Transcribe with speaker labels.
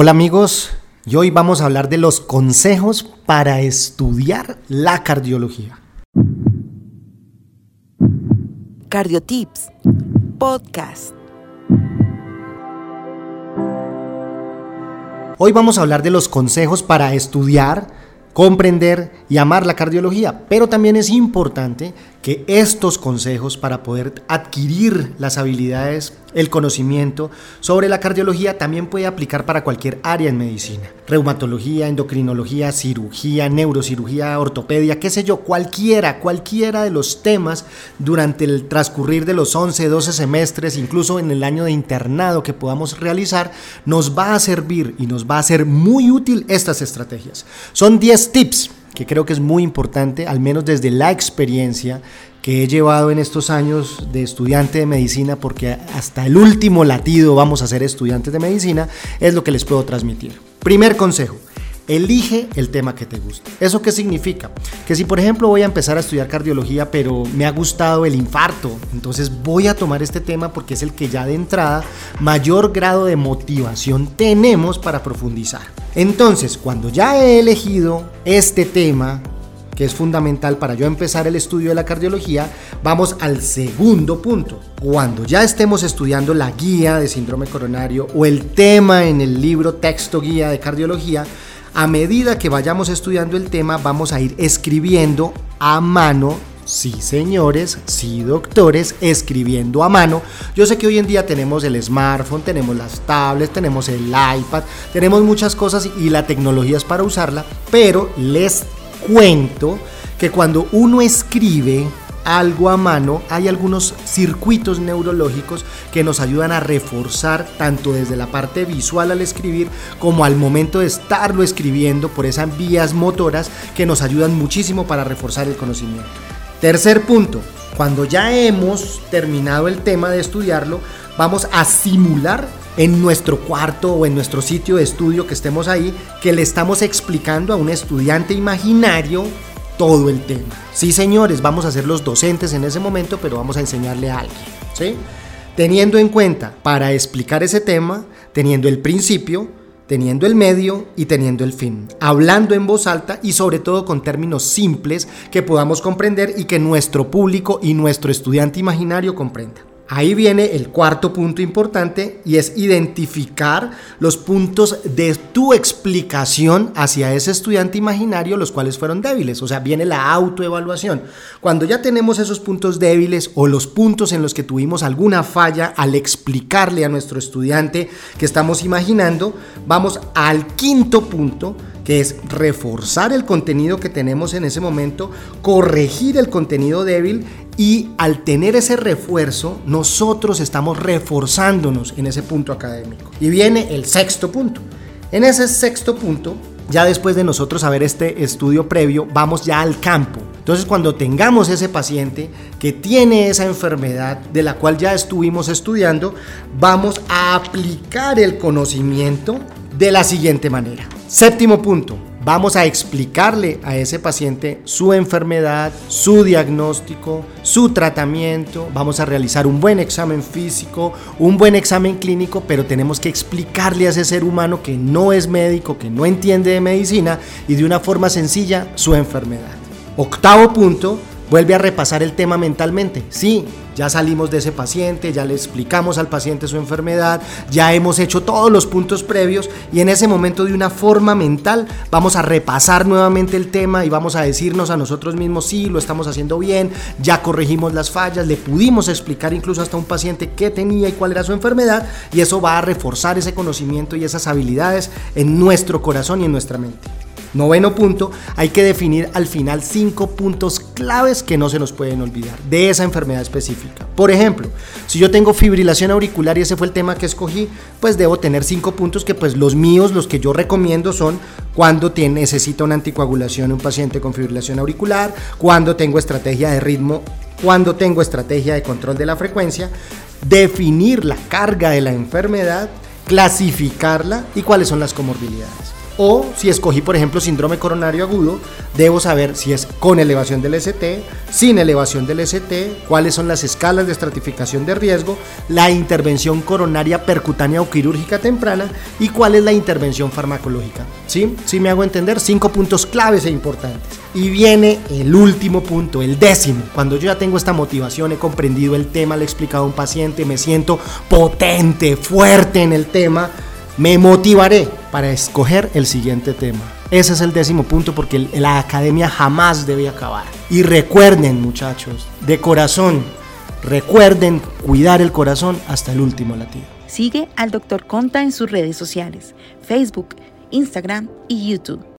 Speaker 1: Hola amigos, y hoy vamos a hablar de los consejos para estudiar la cardiología.
Speaker 2: Cardiotips, podcast.
Speaker 1: Hoy vamos a hablar de los consejos para estudiar comprender y amar la cardiología, pero también es importante que estos consejos para poder adquirir las habilidades, el conocimiento sobre la cardiología también puede aplicar para cualquier área en medicina. Reumatología, endocrinología, cirugía, neurocirugía, ortopedia, qué sé yo, cualquiera, cualquiera de los temas durante el transcurrir de los 11, 12 semestres, incluso en el año de internado que podamos realizar, nos va a servir y nos va a ser muy útil estas estrategias. Son 10 tips que creo que es muy importante, al menos desde la experiencia que he llevado en estos años de estudiante de medicina, porque hasta el último latido vamos a ser estudiantes de medicina, es lo que les puedo transmitir. Primer consejo, Elige el tema que te guste. ¿Eso qué significa? Que si por ejemplo voy a empezar a estudiar cardiología, pero me ha gustado el infarto, entonces voy a tomar este tema porque es el que ya de entrada mayor grado de motivación tenemos para profundizar. Entonces, cuando ya he elegido este tema, que es fundamental para yo empezar el estudio de la cardiología, vamos al segundo punto. Cuando ya estemos estudiando la guía de síndrome coronario o el tema en el libro texto guía de cardiología, a medida que vayamos estudiando el tema, vamos a ir escribiendo a mano Sí, señores, sí, doctores, escribiendo a mano. Yo sé que hoy en día tenemos el smartphone, tenemos las tablets, tenemos el iPad, tenemos muchas cosas y la tecnología es para usarla, pero les cuento que cuando uno escribe algo a mano, hay algunos circuitos neurológicos que nos ayudan a reforzar tanto desde la parte visual al escribir como al momento de estarlo escribiendo por esas vías motoras que nos ayudan muchísimo para reforzar el conocimiento. Tercer punto, cuando ya hemos terminado el tema de estudiarlo, vamos a simular en nuestro cuarto o en nuestro sitio de estudio que estemos ahí, que le estamos explicando a un estudiante imaginario todo el tema. Sí, señores, vamos a ser los docentes en ese momento, pero vamos a enseñarle a alguien, ¿sí? Teniendo en cuenta, para explicar ese tema, teniendo el principio, teniendo el medio y teniendo el fin, hablando en voz alta y sobre todo con términos simples que podamos comprender y que nuestro público y nuestro estudiante imaginario comprenda. Ahí viene el cuarto punto importante y es identificar los puntos de tu explicación hacia ese estudiante imaginario, los cuales fueron débiles. O sea, viene la autoevaluación. Cuando ya tenemos esos puntos débiles o los puntos en los que tuvimos alguna falla al explicarle a nuestro estudiante que estamos imaginando, vamos al quinto punto que es reforzar el contenido que tenemos en ese momento, corregir el contenido débil y al tener ese refuerzo, nosotros estamos reforzándonos en ese punto académico. Y viene el sexto punto. En ese sexto punto, ya después de nosotros haber este estudio previo, vamos ya al campo. Entonces cuando tengamos ese paciente que tiene esa enfermedad de la cual ya estuvimos estudiando, vamos a aplicar el conocimiento de la siguiente manera. Séptimo punto, vamos a explicarle a ese paciente su enfermedad, su diagnóstico, su tratamiento, vamos a realizar un buen examen físico, un buen examen clínico, pero tenemos que explicarle a ese ser humano que no es médico, que no entiende de medicina y de una forma sencilla su enfermedad. Octavo punto, vuelve a repasar el tema mentalmente. Sí, ya salimos de ese paciente, ya le explicamos al paciente su enfermedad, ya hemos hecho todos los puntos previos y en ese momento de una forma mental vamos a repasar nuevamente el tema y vamos a decirnos a nosotros mismos, sí, lo estamos haciendo bien, ya corregimos las fallas, le pudimos explicar incluso hasta un paciente qué tenía y cuál era su enfermedad y eso va a reforzar ese conocimiento y esas habilidades en nuestro corazón y en nuestra mente. Noveno punto, hay que definir al final cinco puntos claves que no se nos pueden olvidar de esa enfermedad específica. Por ejemplo, si yo tengo fibrilación auricular y ese fue el tema que escogí, pues debo tener cinco puntos que pues los míos, los que yo recomiendo son cuando tiene, necesita una anticoagulación un paciente con fibrilación auricular, cuando tengo estrategia de ritmo, cuando tengo estrategia de control de la frecuencia, definir la carga de la enfermedad, clasificarla y cuáles son las comorbilidades. O si escogí, por ejemplo, síndrome coronario agudo, debo saber si es con elevación del ST, sin elevación del ST, cuáles son las escalas de estratificación de riesgo, la intervención coronaria percutánea o quirúrgica temprana y cuál es la intervención farmacológica. ¿Sí? ¿Sí me hago entender? Cinco puntos claves e importantes. Y viene el último punto, el décimo. Cuando yo ya tengo esta motivación, he comprendido el tema, le he explicado a un paciente, me siento potente, fuerte en el tema, me motivaré para escoger el siguiente tema. Ese es el décimo punto porque la academia jamás debe acabar. Y recuerden muchachos, de corazón, recuerden cuidar el corazón hasta el último latido.
Speaker 2: Sigue al Dr. Conta en sus redes sociales, Facebook, Instagram y YouTube.